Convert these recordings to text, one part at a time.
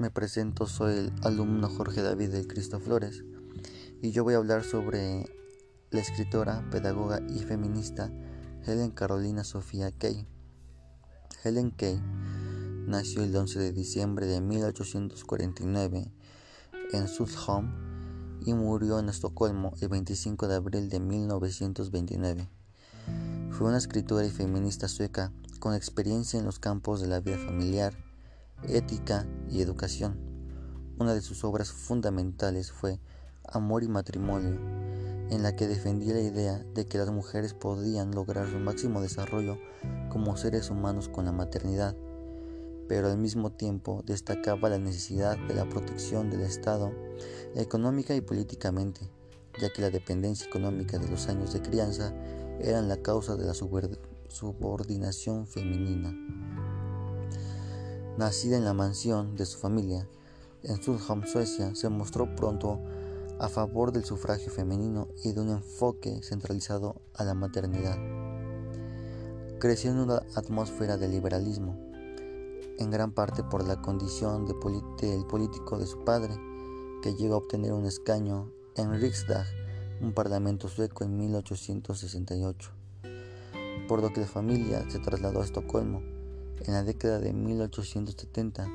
me presento, soy el alumno Jorge David de Cristo Flores y yo voy a hablar sobre la escritora, pedagoga y feminista Helen Carolina Sofía Kay. Helen Kay nació el 11 de diciembre de 1849 en Sudholm y murió en Estocolmo el 25 de abril de 1929. Fue una escritora y feminista sueca con experiencia en los campos de la vida familiar, ética y educación. Una de sus obras fundamentales fue Amor y Matrimonio, en la que defendía la idea de que las mujeres podían lograr su máximo desarrollo como seres humanos con la maternidad, pero al mismo tiempo destacaba la necesidad de la protección del Estado económica y políticamente, ya que la dependencia económica de los años de crianza eran la causa de la subordinación femenina. Nacida en la mansión de su familia, en Sudholm, Suecia, se mostró pronto a favor del sufragio femenino y de un enfoque centralizado a la maternidad. Creció en una atmósfera de liberalismo, en gran parte por la condición de del político de su padre, que llegó a obtener un escaño en Riksdag, un parlamento sueco en 1868, por lo que la familia se trasladó a Estocolmo en la década de 1870,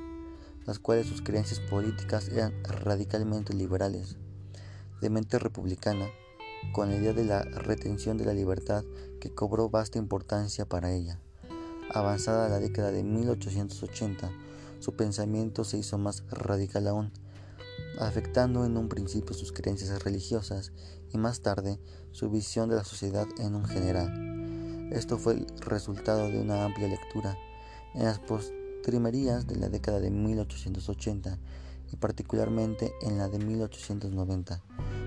las cuales sus creencias políticas eran radicalmente liberales, de mente republicana, con la idea de la retención de la libertad que cobró vasta importancia para ella. Avanzada la década de 1880, su pensamiento se hizo más radical aún, afectando en un principio sus creencias religiosas y más tarde su visión de la sociedad en un general. Esto fue el resultado de una amplia lectura en las postrimerías de la década de 1880 y particularmente en la de 1890.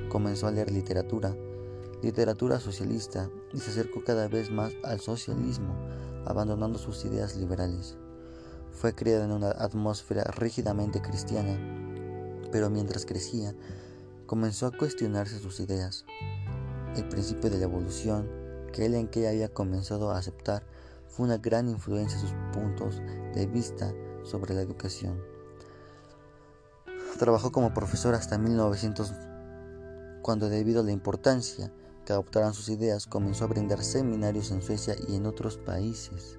Comenzó a leer literatura, literatura socialista y se acercó cada vez más al socialismo, abandonando sus ideas liberales. Fue criada en una atmósfera rígidamente cristiana pero mientras crecía, comenzó a cuestionarse sus ideas. El principio de la evolución que él en que había comenzado a aceptar fue una gran influencia en sus puntos de vista sobre la educación. Trabajó como profesor hasta 1900, cuando debido a la importancia que adoptaran sus ideas, comenzó a brindar seminarios en Suecia y en otros países.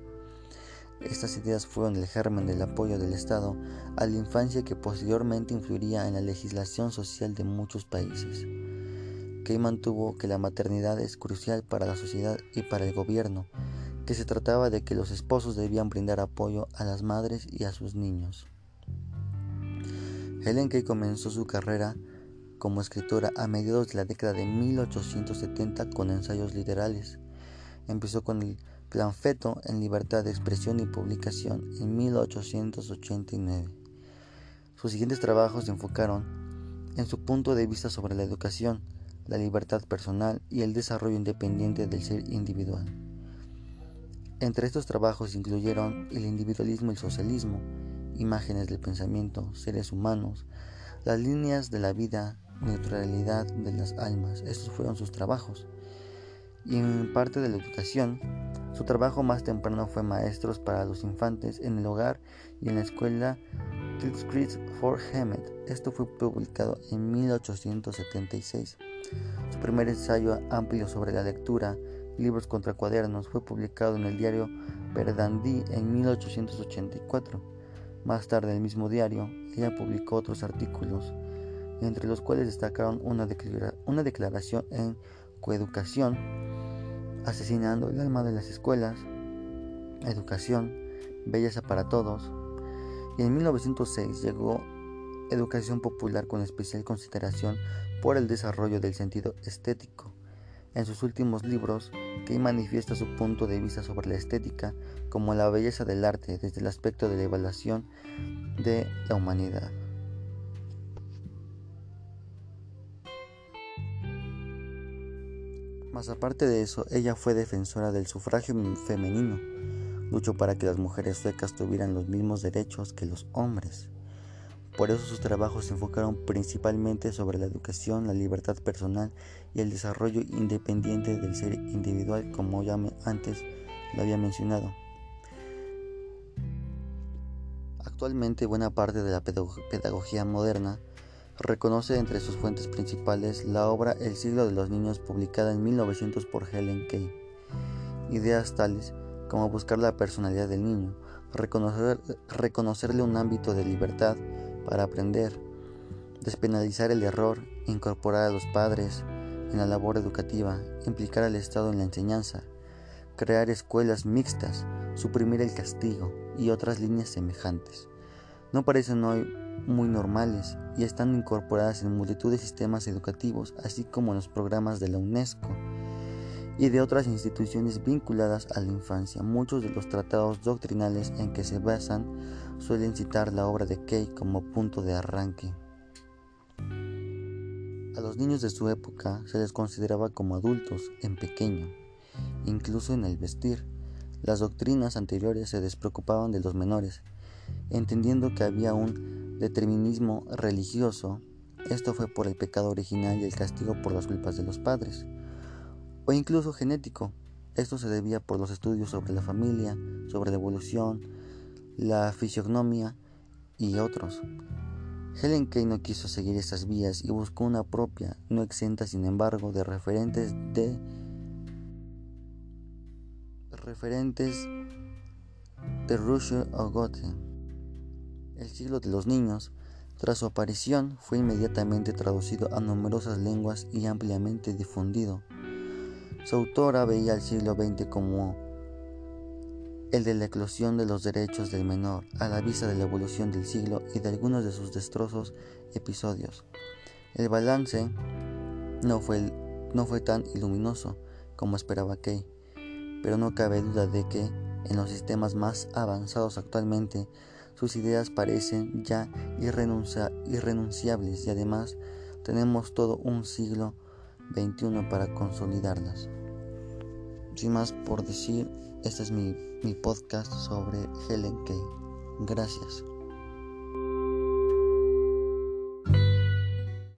Estas ideas fueron el germen del apoyo del Estado a la infancia que posteriormente influiría en la legislación social de muchos países. Key mantuvo que la maternidad es crucial para la sociedad y para el gobierno, que se trataba de que los esposos debían brindar apoyo a las madres y a sus niños. Helen Key comenzó su carrera como escritora a mediados de la década de 1870 con ensayos literales. Empezó con el Planfeto en Libertad de Expresión y Publicación en 1889. Sus siguientes trabajos se enfocaron en su punto de vista sobre la educación, la libertad personal y el desarrollo independiente del ser individual. Entre estos trabajos incluyeron el individualismo y el socialismo, imágenes del pensamiento, seres humanos, las líneas de la vida, neutralidad de las almas. Estos fueron sus trabajos. Y en parte de la educación, su trabajo más temprano fue maestros para los infantes en el hogar y en la escuela Kilskreet for Hemet. Esto fue publicado en 1876. Su primer ensayo amplio sobre la lectura, libros contra cuadernos, fue publicado en el diario Verdandí en 1884. Más tarde, en el mismo diario, ella publicó otros artículos, entre los cuales destacaron una, una declaración en coeducación asesinando el alma de las escuelas, educación, belleza para todos. Y en 1906 llegó Educación Popular con especial consideración por el desarrollo del sentido estético. En sus últimos libros, Key manifiesta su punto de vista sobre la estética como la belleza del arte desde el aspecto de la evaluación de la humanidad. Más aparte de eso, ella fue defensora del sufragio femenino. Luchó para que las mujeres suecas tuvieran los mismos derechos que los hombres. Por eso sus trabajos se enfocaron principalmente sobre la educación, la libertad personal y el desarrollo independiente del ser individual, como ya antes lo había mencionado. Actualmente buena parte de la pedagogía moderna reconoce entre sus fuentes principales la obra El siglo de los niños publicada en 1900 por Helen Kay. Ideas tales como buscar la personalidad del niño, reconocer, reconocerle un ámbito de libertad para aprender, despenalizar el error, incorporar a los padres en la labor educativa, implicar al Estado en la enseñanza, crear escuelas mixtas, suprimir el castigo y otras líneas semejantes. No parecen hoy muy normales y están incorporadas en multitud de sistemas educativos, así como en los programas de la UNESCO y de otras instituciones vinculadas a la infancia. Muchos de los tratados doctrinales en que se basan suelen citar la obra de Kay como punto de arranque. A los niños de su época se les consideraba como adultos en pequeño, incluso en el vestir. Las doctrinas anteriores se despreocupaban de los menores, entendiendo que había un determinismo religioso. Esto fue por el pecado original y el castigo por las culpas de los padres, o incluso genético. Esto se debía por los estudios sobre la familia, sobre la evolución, la fisionomía y otros. Helen Kay no quiso seguir estas vías y buscó una propia, no exenta sin embargo de referentes de referentes de Russell o Goethe. El siglo de los niños, tras su aparición, fue inmediatamente traducido a numerosas lenguas y ampliamente difundido. Su autora veía el siglo XX como el de la eclosión de los derechos del menor, a la vista de la evolución del siglo y de algunos de sus destrozos episodios. El balance no fue, no fue tan iluminoso como esperaba Kay, pero no cabe duda de que en los sistemas más avanzados actualmente sus ideas parecen ya irrenunciables y además tenemos todo un siglo XXI para consolidarlas. Sin más por decir, este es mi, mi podcast sobre Helen Kay. Gracias.